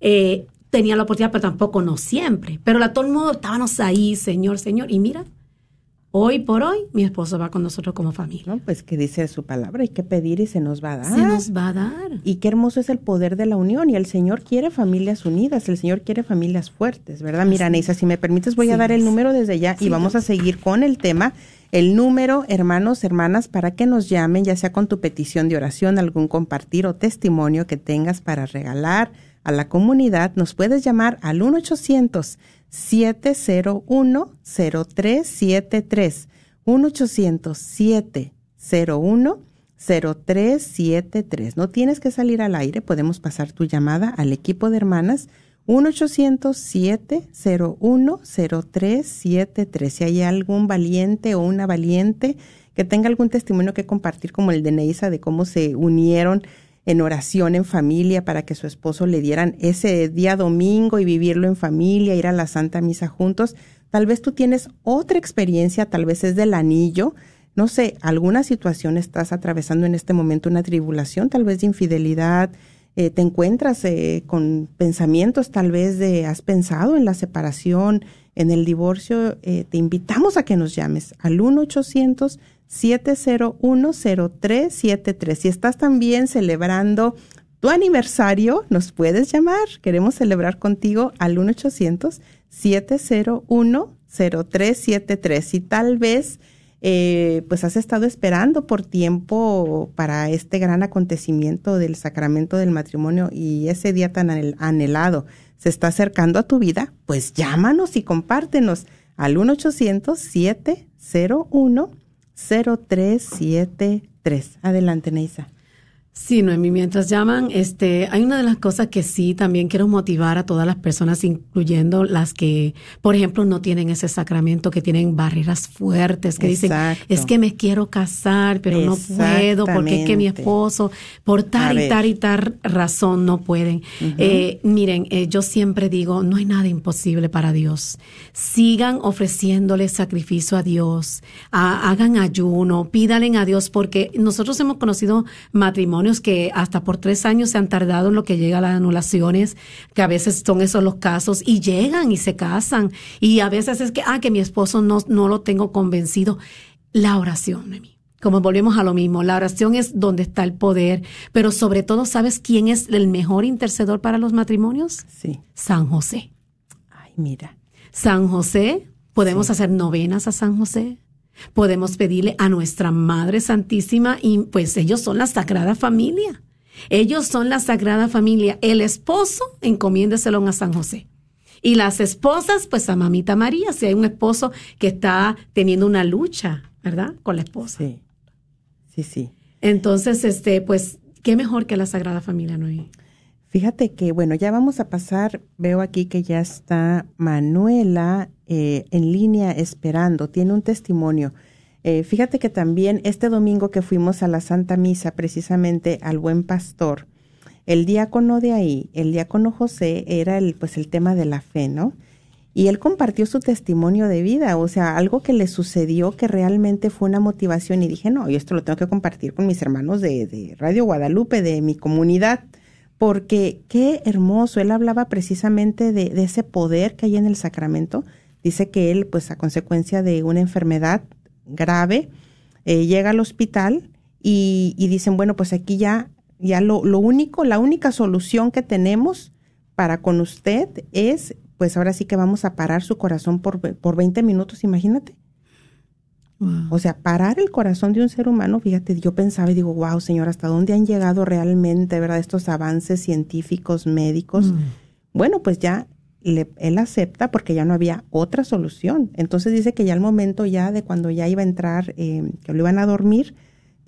eh, tenía la oportunidad, pero tampoco no siempre. Pero la, todo el mundo estábamos ahí, Señor, Señor. Y mira, hoy por hoy, mi esposo va con nosotros como familia. ¿No? Pues que dice su palabra, hay que pedir y se nos va a dar. Se nos va a dar. Y qué hermoso es el poder de la unión. Y el Señor quiere familias unidas, el Señor quiere familias fuertes, ¿verdad? Mira, Neisa, si me permites, voy a dar el número desde ya y vamos a seguir con el tema. El número, hermanos, hermanas, para que nos llamen, ya sea con tu petición de oración, algún compartir o testimonio que tengas para regalar a la comunidad, nos puedes llamar al 1-800-701-0373. 1-800-701-0373. No tienes que salir al aire, podemos pasar tu llamada al equipo de hermanas 1-800-701-0373. Si hay algún valiente o una valiente que tenga algún testimonio que compartir, como el de Neisa, de cómo se unieron en oración en familia para que su esposo le dieran ese día domingo y vivirlo en familia, ir a la Santa Misa juntos. Tal vez tú tienes otra experiencia, tal vez es del anillo. No sé, alguna situación estás atravesando en este momento, una tribulación, tal vez de infidelidad, eh, te encuentras eh, con pensamientos tal vez de, has pensado en la separación, en el divorcio, eh, te invitamos a que nos llames al 1-800-701-0373. Si estás también celebrando tu aniversario, nos puedes llamar. Queremos celebrar contigo al 1-800-701-0373. Si tal vez eh, pues has estado esperando por tiempo para este gran acontecimiento del sacramento del matrimonio y ese día tan anhel- anhelado se está acercando a tu vida, pues llámanos y compártenos al 1-800-701-0373. Adelante, Neisa. Sí, Noemi, mientras llaman, este, hay una de las cosas que sí también quiero motivar a todas las personas, incluyendo las que, por ejemplo, no tienen ese sacramento, que tienen barreras fuertes, que dicen, es que me quiero casar, pero no puedo, porque es que mi esposo, por tal y tal y tal razón, no pueden. eh, miren, eh, yo siempre digo, no hay nada imposible para Dios. Sigan ofreciéndole sacrificio a Dios, hagan ayuno, pídalen a Dios, porque nosotros hemos conocido matrimonios que hasta por tres años se han tardado en lo que llega a las anulaciones, que a veces son esos los casos, y llegan y se casan. Y a veces es que, ah, que mi esposo no, no lo tengo convencido. La oración, Nemi. Como volvemos a lo mismo, la oración es donde está el poder, pero sobre todo, ¿sabes quién es el mejor intercedor para los matrimonios? Sí. San José. Ay, mira. San José, podemos hacer novenas a San José. Podemos pedirle a nuestra Madre Santísima y pues ellos son la Sagrada Familia. Ellos son la Sagrada Familia. El esposo, encomiéndeselo a San José. Y las esposas, pues a Mamita María, si hay un esposo que está teniendo una lucha, ¿verdad? Con la esposa. Sí, sí, sí. Entonces, este, pues, qué mejor que la Sagrada Familia, ¿no? Fíjate que, bueno, ya vamos a pasar, veo aquí que ya está Manuela eh, en línea esperando, tiene un testimonio. Eh, fíjate que también este domingo que fuimos a la Santa Misa, precisamente al Buen Pastor, el diácono de ahí, el diácono José, era el, pues el tema de la fe, ¿no? Y él compartió su testimonio de vida, o sea, algo que le sucedió que realmente fue una motivación y dije, no, yo esto lo tengo que compartir con mis hermanos de, de Radio Guadalupe, de mi comunidad porque qué hermoso, él hablaba precisamente de, de, ese poder que hay en el sacramento. Dice que él, pues a consecuencia de una enfermedad grave, eh, llega al hospital y, y, dicen, bueno, pues aquí ya, ya lo, lo único, la única solución que tenemos para con usted es, pues ahora sí que vamos a parar su corazón por, por 20 minutos, imagínate. Wow. O sea, parar el corazón de un ser humano, fíjate, yo pensaba y digo, wow, señor, ¿hasta dónde han llegado realmente, verdad, estos avances científicos, médicos? Mm. Bueno, pues ya le, él acepta porque ya no había otra solución. Entonces dice que ya al momento ya de cuando ya iba a entrar, eh, que lo iban a dormir,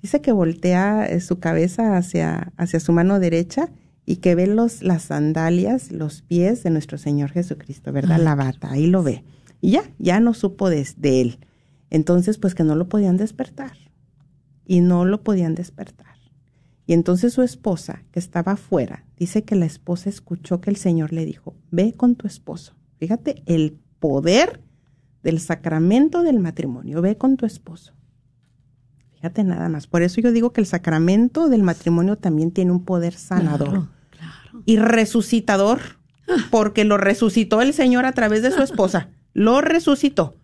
dice que voltea eh, su cabeza hacia, hacia su mano derecha y que ve los, las sandalias, los pies de nuestro Señor Jesucristo, ¿verdad? Ay, la bata, ahí lo ve. Y ya, ya no supo de, de él. Entonces, pues que no lo podían despertar. Y no lo podían despertar. Y entonces su esposa, que estaba afuera, dice que la esposa escuchó que el Señor le dijo, ve con tu esposo. Fíjate el poder del sacramento del matrimonio, ve con tu esposo. Fíjate nada más. Por eso yo digo que el sacramento del matrimonio también tiene un poder sanador Claro, claro. y resucitador, porque lo resucitó el Señor a través de su esposa. Lo resucitó.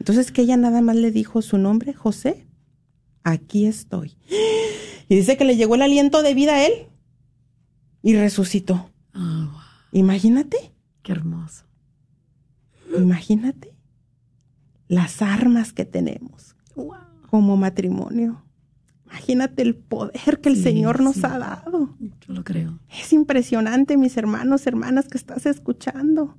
Entonces que ella nada más le dijo su nombre, José, aquí estoy. Y dice que le llegó el aliento de vida a él y resucitó. Oh, wow. Imagínate, Qué hermoso. imagínate las armas que tenemos Wow. como matrimonio. Imagínate el poder que el Sí, Señor nos sí. ha dado. Yo lo creo. Es impresionante, mis hermanos, hermanas que estás escuchando.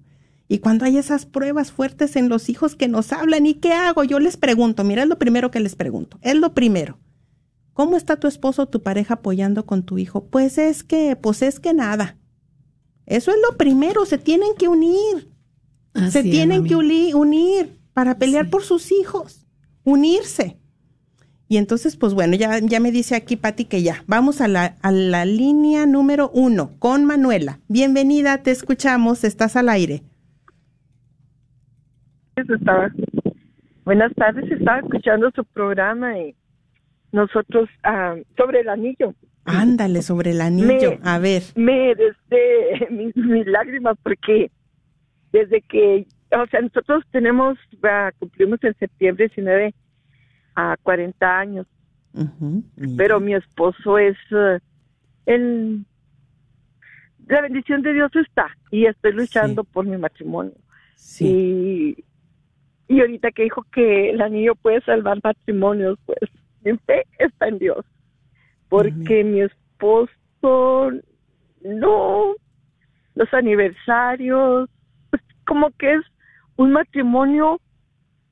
Y cuando hay esas pruebas fuertes en los hijos que nos hablan, ¿y qué hago? Yo les pregunto, mira, es lo primero que les pregunto, es lo primero. ¿Cómo está tu esposo o tu pareja apoyando con tu hijo? Pues es que, pues es que nada. Eso es lo primero, se tienen que unir. Así se tienen que uni- unir para pelear Sí. por sus hijos, unirse. Y entonces, pues bueno, ya, ya me dice aquí Patti que ya. Vamos a la, a la línea número uno con Manuela. Bienvenida, te escuchamos, estás al aire. Estaba buenas tardes estaba escuchando su programa y nosotros ah, sobre el anillo. Ándale, sobre el anillo. Me- A ver, me desde mis, mis lágrimas porque desde que o sea nosotros tenemos ah, cumplimos en septiembre 19 a 40 años. Pero mi esposo es eh, el la bendición de Dios está y estoy luchando por mi matrimonio. Sí, y, y ahorita que dijo que el anillo puede salvar matrimonios, pues mi fe está en Dios. Porque mi esposo no, los aniversarios, pues como que es un matrimonio.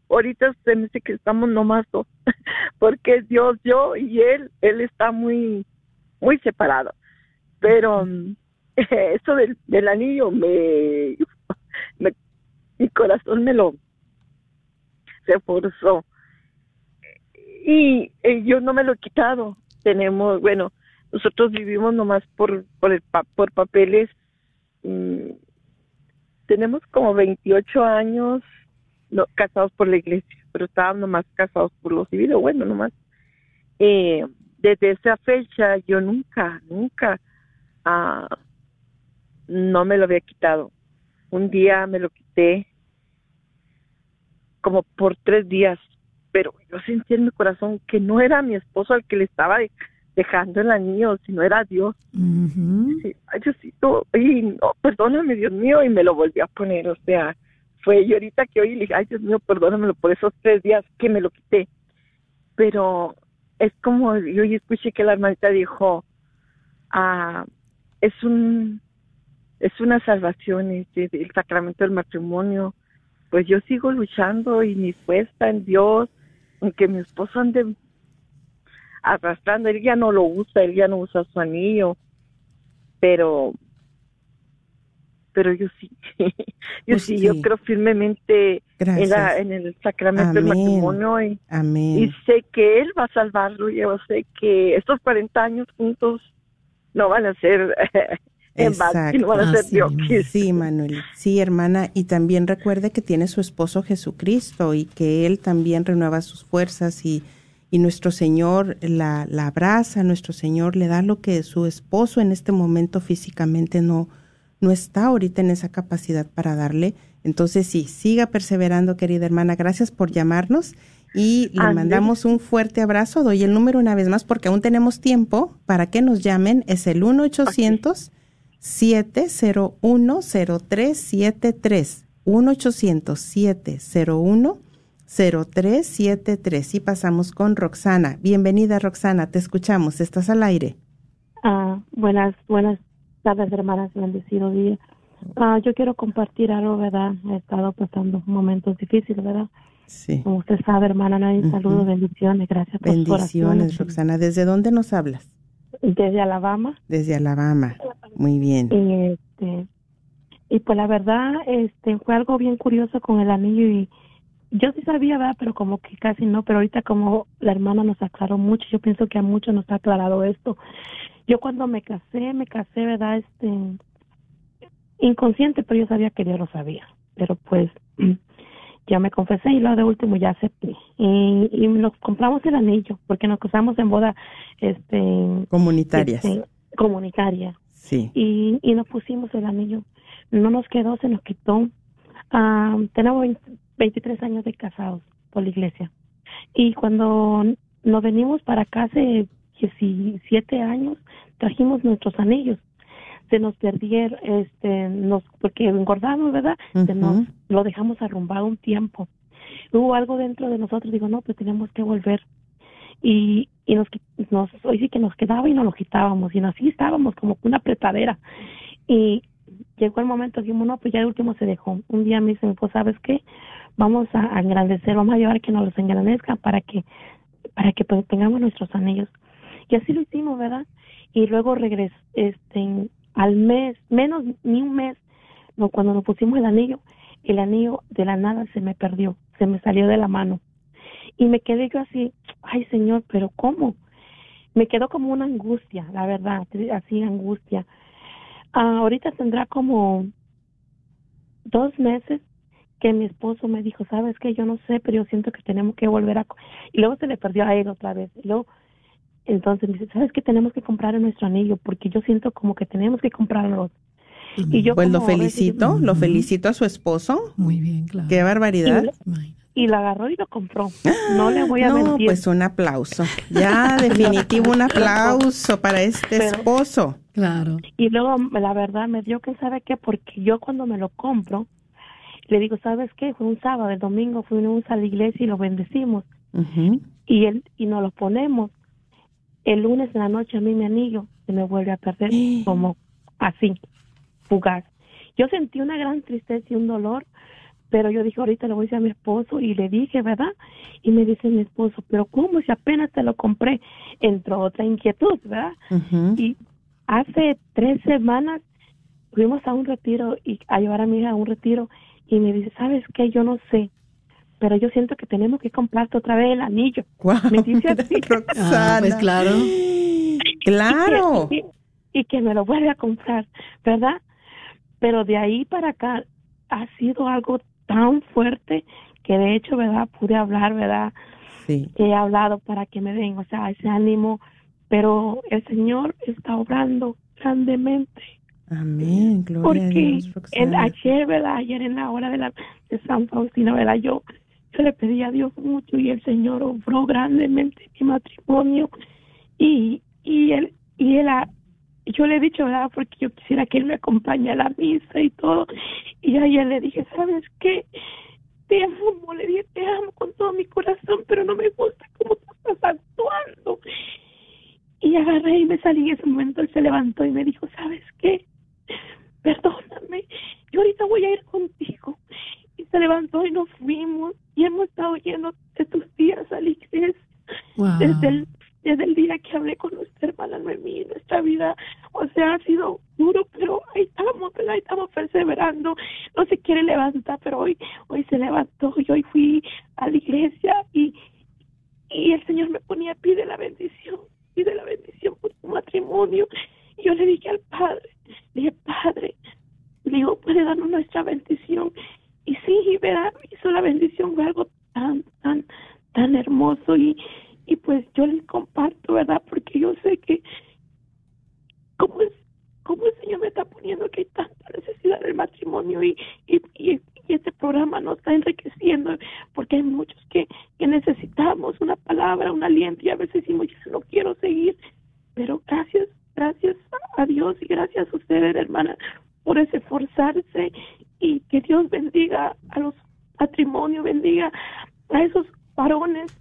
Ahorita se me dice que estamos nomás dos, porque Dios, yo y él, él está muy, muy separado. Pero eso del, del anillo me, me, mi corazón me lo reforzó y eh, yo no me lo he quitado. Tenemos, bueno, nosotros vivimos nomás por por el por papeles. mm, tenemos como 28 años casados por la iglesia, pero estábamos nomás casados por lo civil, bueno, nomás. Eh, desde esa fecha yo nunca, nunca ah, no me lo había quitado. Un día me lo quité como por tres días, pero yo sentí en mi corazón que no era mi esposo al que le estaba de- dejando el anillo, sino era Dios. Ujú. Sí, ay, Diosito, y no, perdóname, Dios mío, y me lo volví a poner, o sea, fue yo ahorita que hoy le dije, ay, Dios mío, perdónamelo por esos tres días que me lo quité. Pero es como, yo escuché que la hermanita dijo, ah, es un, es una salvación, este, el sacramento del matrimonio. Pues yo sigo luchando y mi puesta en Dios, aunque mi esposo ande arrastrando, él ya no lo usa, él ya no usa su anillo, pero pero yo sí, yo Pues sí, yo creo firmemente en, la- en el sacramento del matrimonio y, y sé que él va a salvarlo, yo sé que estos 40 años juntos no van a ser en vano, sino van a ser Así Dios. mismo. Sí, Manuel. Sí, hermana. Y también recuerde que tiene su esposo Jesucristo y que Él también renueva sus fuerzas y, y nuestro Señor la, la abraza, nuestro Señor le da lo que su esposo en este momento físicamente no, no está ahorita en esa capacidad para darle. Entonces sí, siga perseverando, querida hermana. Gracias por llamarnos y le mandamos un fuerte abrazo. Doy el número una vez más porque aún tenemos tiempo para que nos llamen. Es el 1 800 701-0373. 1-800-701-0373. Y pasamos con Roxana. Bienvenida, Roxana. Te escuchamos. Estás al aire. Ah, buenas, buenas tardes, hermanas, bendecido día. Ah, yo quiero compartir algo, ¿verdad? He estado pasando momentos difíciles, ¿verdad? Sí. Como usted sabe, hermana, nadie Ujú. saludos, bendiciones, gracias por Bendiciones. Roxana. ¿Desde dónde nos hablas? Desde Alabama. Desde Alabama. Muy bien. Y este y pues la verdad este fue algo bien curioso con el anillo y yo sí sabía, ¿verdad? Pero como que casi no, pero ahorita como la hermana nos aclaró mucho, yo pienso que a muchos nos ha aclarado esto. Yo cuando me casé, me casé, ¿verdad? Este inconsciente, pero yo sabía que Dios lo sabía. Pero pues ya me confesé y lo de último ya acepté. Y, y nos compramos el anillo porque nos casamos en boda este Comunitarias. este, comunitaria Sí. y, y nos pusimos el anillo. No nos quedó, se nos quitó. Ah, tenemos 20 23 años de casados por la iglesia. Y cuando nos venimos para acá hace 17 años, trajimos nuestros anillos. Se nos perdieron, este, nos, porque engordamos, ¿verdad? Se nos, lo dejamos arrumbado un tiempo. Hubo algo dentro de nosotros, digo, no, pues tenemos que volver. Y, y nos, nos hoy sí que nos quedaba y nos lo quitábamos y así estábamos como una apretadera. Y llegó el momento dijimos no pues ya el último se dejó. Un día me dicen pues sabes qué vamos a, a engrandecer vamos a llevar que nos los engrandezcan para que para que pues, tengamos nuestros anillos. Y así lo hicimos verdad y luego regresé este al mes menos ni un mes cuando nos pusimos el anillo el anillo de la nada se me perdió se me salió de la mano y me quedé yo así, ay Señor, pero ¿cómo? Me quedó como una angustia, la verdad, así angustia. Ah, ahorita tendrá como dos meses que mi esposo me dijo, sabes que yo no sé, pero yo siento que tenemos que volver a... co-". Y luego se le perdió a él otra vez. Y luego, entonces me dice, sabes que tenemos que comprar nuestro anillo, porque yo siento como que tenemos que comprarlo. Y yo Pues lo felicito, lo felicito a su esposo. Muy bien, claro. Qué barbaridad. Y lo agarró y lo compró. No le voy a No, mentir. pues un aplauso. Ya, definitivo un aplauso para este Pero- esposo. Claro. Y luego, la verdad, me dio que sabe qué, porque yo cuando me lo compro, le digo, ¿sabes qué? Fue un sábado, el domingo fuimos a la iglesia y lo bendecimos. Y él, y nos lo ponemos. El lunes en la noche a mí mi anillo se me vuelve a perder como así. fugaz. Yo sentí una gran tristeza y un dolor, pero yo dije, ahorita le voy a decir a mi esposo y le dije, ¿verdad? Y me dice mi esposo, pero ¿cómo si apenas te lo compré? Entró otra inquietud, ¿verdad? Y hace tres semanas fuimos a un retiro y a llevar a mi hija a un retiro y me dice, ¿sabes qué? Yo no sé, pero yo siento que tenemos que comprarte otra vez el anillo. Guau, Me dice así. Roxana. Ah, pues claro. Claro. Y que, y- y que me lo vuelve a comprar, ¿verdad? Pero de ahí para acá ha sido algo tan fuerte que de hecho, ¿verdad? Pude hablar, ¿verdad? Sí. He hablado para que me den, o sea, ese ánimo, pero el Señor está obrando grandemente. Amén. Gloria a Porque Dios, el, Roxana. ayer, ¿verdad? Ayer en la hora de, la, de San Faustino, ¿verdad? Yo, yo le pedí a Dios mucho y el Señor obró grandemente mi matrimonio. Y, y él, y él, ha- yo le he dicho, ¿verdad? Porque yo quisiera que él me acompañe a la misa y todo. Y ayer le dije, ¿sabes qué? Te amo, le dije, te amo con todo mi corazón, pero no me gusta cómo tú estás actuando. Y agarré y me salí en ese momento. Él se levantó y me dijo, ¿sabes qué? Perdóname, yo ahorita voy a ir contigo. Se levantó y nos fuimos. Y hemos estado yendo de tus días a la iglesia. Wow. Desde el, desde el día que hablé con nuestra hermana Noemí, nuestra vida, o sea, ha sido duro, pero ahí estamos, ¿verdad? Ahí estamos perseverando. No se quiere levantar, pero hoy, hoy se levantó y hoy fui a la iglesia y, y el Señor me ponía, pide la bendición, pide la bendición por tu matrimonio. Y yo le dije al Padre, le dije, Padre, le digo, puede darnos nuestra bendición. Y sí, verá, hizo la bendición, fue algo tan, tan, tan hermoso y, y pues yo les comparto, ¿verdad? Porque yo sé que como es como el Señor me está poniendo que hay tanta necesidad del matrimonio y, y, y, y este programa nos está enriqueciendo porque hay muchos que, que necesitamos una palabra, un aliento y a veces decimos, yo no quiero seguir, pero gracias, gracias a Dios y gracias a ustedes, hermana, por ese esforzarse y que Dios bendiga a los matrimonios, bendiga a esos varones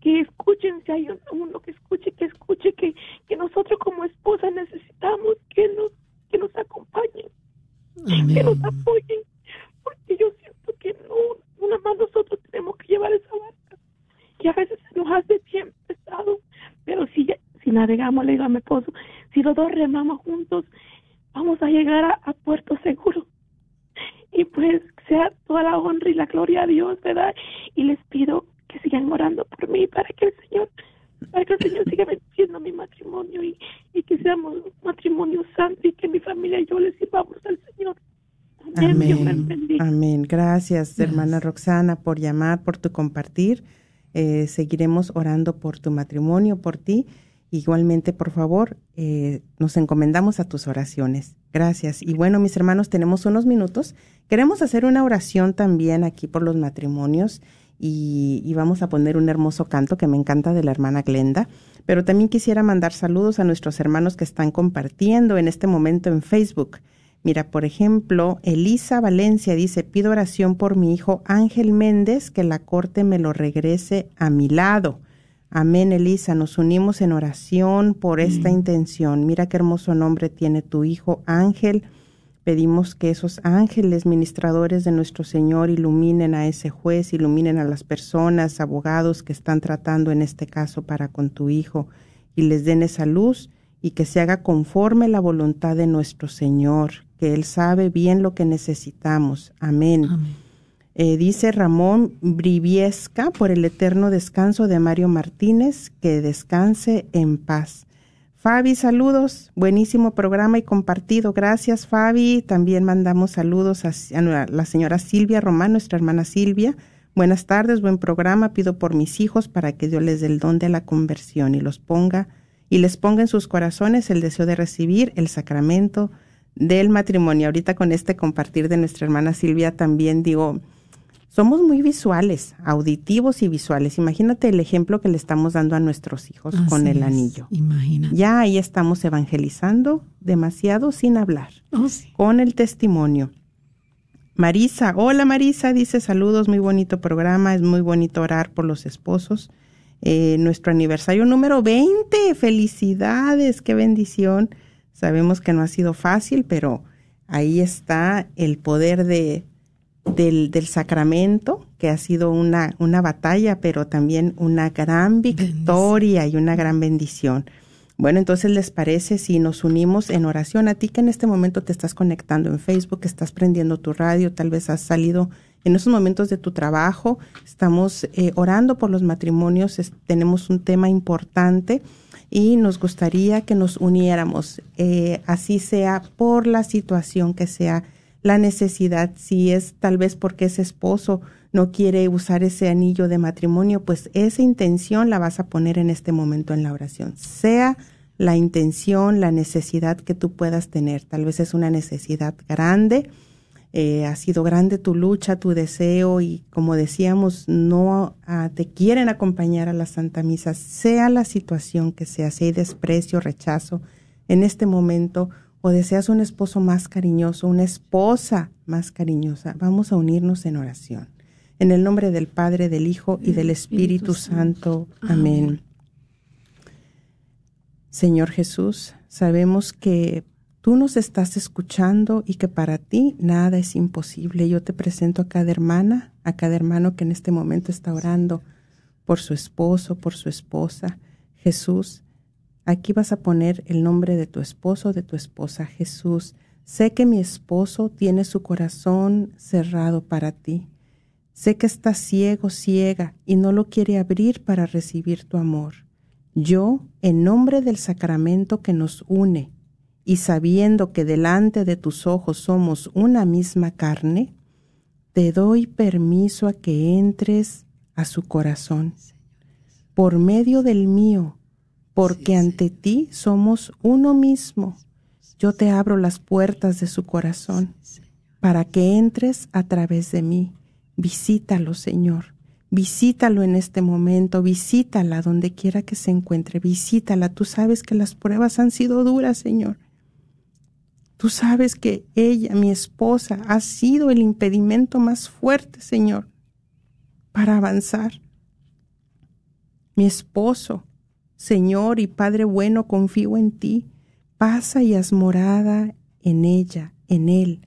que escuchen, si hay un- uno que escuche, que escuche, que, que nosotros como esposa necesitamos que nos, que nos acompañen, que nos Amén. apoyen, porque yo siento que no, nada más nosotros tenemos que llevar esa barca, y a veces se nos hace bien pesado, pero si, ya- si navegamos, le digo a mi esposo, si los dos remamos juntos, vamos a llegar a, a puerto seguro. Y pues sea toda la honra y la gloria a Dios, ¿verdad? Y les pido que sigan orando por mí para que el Señor, para que el Señor siga bendiciendo mi matrimonio y, y que seamos un matrimonio santo y que mi familia y yo le sirvamos al Señor. Amén. Amén. Amén. Gracias, hermana Roxana, por llamar, por tu compartir. Eh, seguiremos orando por tu matrimonio, por ti. Igualmente, por favor, eh, nos encomendamos a tus oraciones. Gracias. Y bueno, mis hermanos, tenemos unos minutos. Queremos hacer una oración también aquí por los matrimonios y, y vamos a poner un hermoso canto que me encanta de la hermana Glenda. Pero también quisiera mandar saludos a nuestros hermanos que están compartiendo en este momento en Facebook. Mira, por ejemplo, Elisa Valencia dice, pido oración por mi hijo Ángel Méndez, que la corte me lo regrese a mi lado. Amén, Elisa, nos unimos en oración por esta intención. Mira qué hermoso nombre tiene tu hijo Ángel. Pedimos que esos ángeles ministradores de nuestro Señor iluminen a ese juez, iluminen a las personas, abogados que están tratando en este caso para con tu hijo y les den esa luz y que se haga conforme la voluntad de nuestro Señor, que Él sabe bien lo que necesitamos. Amén. Amén. Eh, dice Ramón Briviesca por el eterno descanso de Mario Martínez, que descanse en paz. Fabi, saludos, buenísimo programa y compartido. Gracias, Fabi. También mandamos saludos a, a la señora Silvia Román, nuestra hermana Silvia. Buenas tardes, buen programa. Pido por mis hijos para que Dios les dé el don de la conversión y los ponga y les ponga en sus corazones el deseo de recibir el sacramento del matrimonio. Ahorita con este compartir de nuestra hermana Silvia también digo, somos muy visuales, auditivos y visuales. Imagínate el ejemplo que le estamos dando a nuestros hijos con el es, anillo. Imagínate. Ya ahí estamos evangelizando demasiado sin hablar, Oh, sí. con el testimonio. Marisa, hola Marisa, dice saludos, muy bonito programa, es muy bonito orar por los esposos. Eh, nuestro aniversario número 20, felicidades, qué bendición. Sabemos que no ha sido fácil, pero Ahí está el poder de, del, del sacramento, que ha sido una, una batalla, pero también una gran victoria y una gran bendición. Bueno, entonces les parece si nos unimos en oración a ti que en este momento te estás conectando en Facebook, estás prendiendo tu radio, tal vez has salido en esos momentos de tu trabajo, estamos eh, orando por los matrimonios, tenemos un tema importante y nos gustaría que nos uniéramos, eh, así sea por la situación que sea, la necesidad, si es tal vez porque ese esposo no quiere usar ese anillo de matrimonio, pues esa intención la vas a poner en este momento en la oración. Sea la intención, la necesidad que tú puedas tener. Tal vez es una necesidad grande, eh, ha sido grande tu lucha, tu deseo y como decíamos, no ah, te quieren acompañar a la Santa Misa, sea la situación que sea, si hay desprecio, rechazo en este momento o deseas un esposo más cariñoso, una esposa más cariñosa, vamos a unirnos en oración. En el nombre del Padre, del Hijo y del Espíritu, Santo. Amén. Señor Jesús, sabemos que tú nos estás escuchando y que para ti nada es imposible. Yo te presento a cada hermana, a cada hermano que en este momento está orando por su esposo, por su esposa. Jesús, aquí vas a poner el nombre de tu esposo, de tu esposa. Jesús, sé que mi esposo tiene su corazón cerrado para ti. Sé que está ciego, ciega, y no lo quiere abrir para recibir tu amor. Yo, en nombre del sacramento que nos une, y sabiendo que delante de tus ojos somos una misma carne, te doy permiso a que entres a su corazón, por medio del mío, porque ante ti somos uno mismo. Yo te abro las puertas de su corazón, para que entres a través de mí Visítalo, Señor. Visítalo en este momento, visítala donde quiera que se encuentre, visítala. Tú sabes que las pruebas han sido duras, Señor. Tú sabes que ella, mi esposa, ha sido el impedimento más fuerte, Señor, para avanzar. Mi esposo, Señor y Padre bueno, confío en ti. Pasa y haz morada en ella, en él,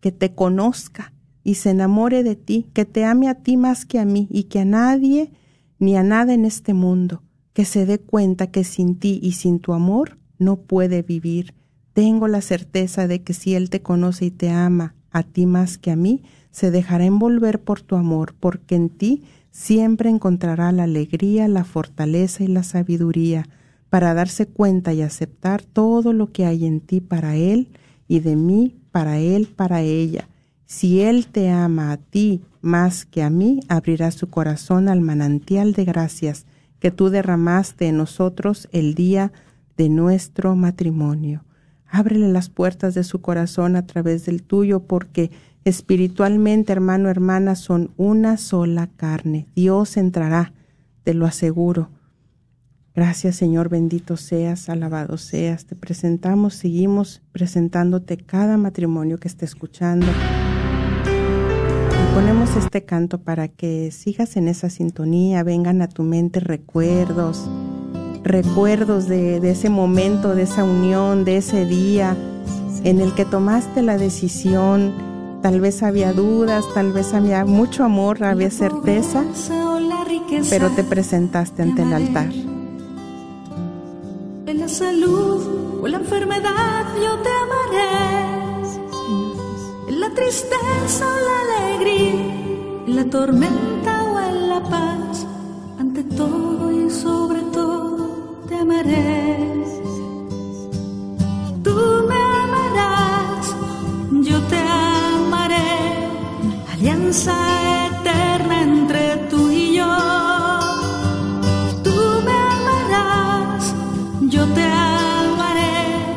que te conozca, y se enamore de ti, que te ame a ti más que a mí y que a nadie ni a nada en este mundo, que se dé cuenta que sin ti y sin tu amor no puede vivir. Tengo la certeza de que si Él te conoce y te ama a ti más que a mí, se dejará envolver por tu amor, porque en ti siempre encontrará la alegría, la fortaleza y la sabiduría para darse cuenta y aceptar todo lo que hay en ti para Él y de mí para Él, para ella si Él te ama a ti más que a mí, abrirá su corazón al manantial de gracias que tú derramaste en nosotros el día de nuestro matrimonio. Ábrele las puertas de su corazón a través del tuyo, porque espiritualmente, hermano, hermana, son una sola carne. Dios entrará, te lo aseguro. Gracias, Señor, bendito seas, alabado seas. Te presentamos, seguimos presentándote cada matrimonio que esté escuchando ponemos este canto para que sigas en esa sintonía, vengan a tu mente recuerdos, recuerdos de, ese momento, de esa unión, de ese día en el que tomaste la decisión. Tal vez había dudas, tal vez había mucho amor, había certeza, pero te presentaste ante el altar. En la salud o la enfermedad yo te amaré la tristeza o la alegría, en la tormenta o en la paz, ante todo y sobre todo te amaré. Alianza eterna entre tú y yo. Tú me amarás, yo te amaré,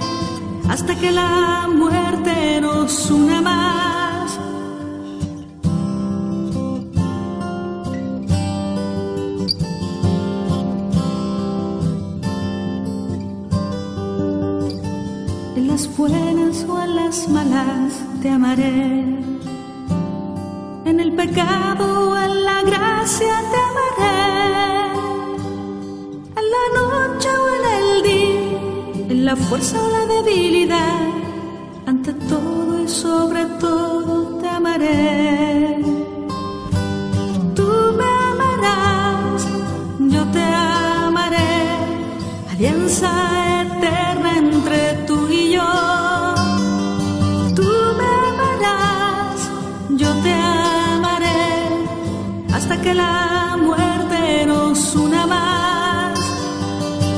hasta que la muerte nos una más. buenas o a las malas te amaré. En el pecado en la gracia te amaré. En la noche o en el día, en la fuerza o la debilidad, ante todo y sobre todo te amaré. Tú me amarás, yo te amaré, alianza que la muerte nos una más.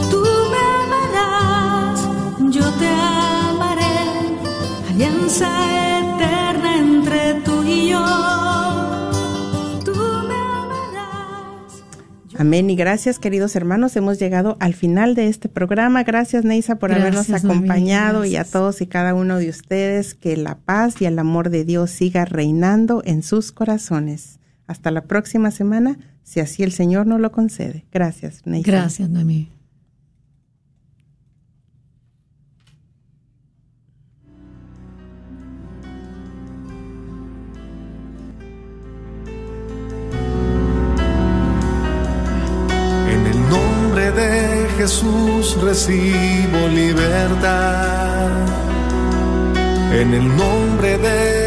Tú me amarás, yo te amaré, alianza eterna entre tú y yo. Tú me amarás. Amén y gracias queridos hermanos. Hemos llegado al final de este programa. Gracias Neisa por habernos Gracias, acompañado y a todos y cada uno de ustedes que la paz y el amor de Dios siga reinando en sus corazones. Hasta la próxima semana, si así el Señor nos lo concede. Gracias Neisa. Gracias, Noemí. En el nombre de Jesús recibo libertad. En el nombre de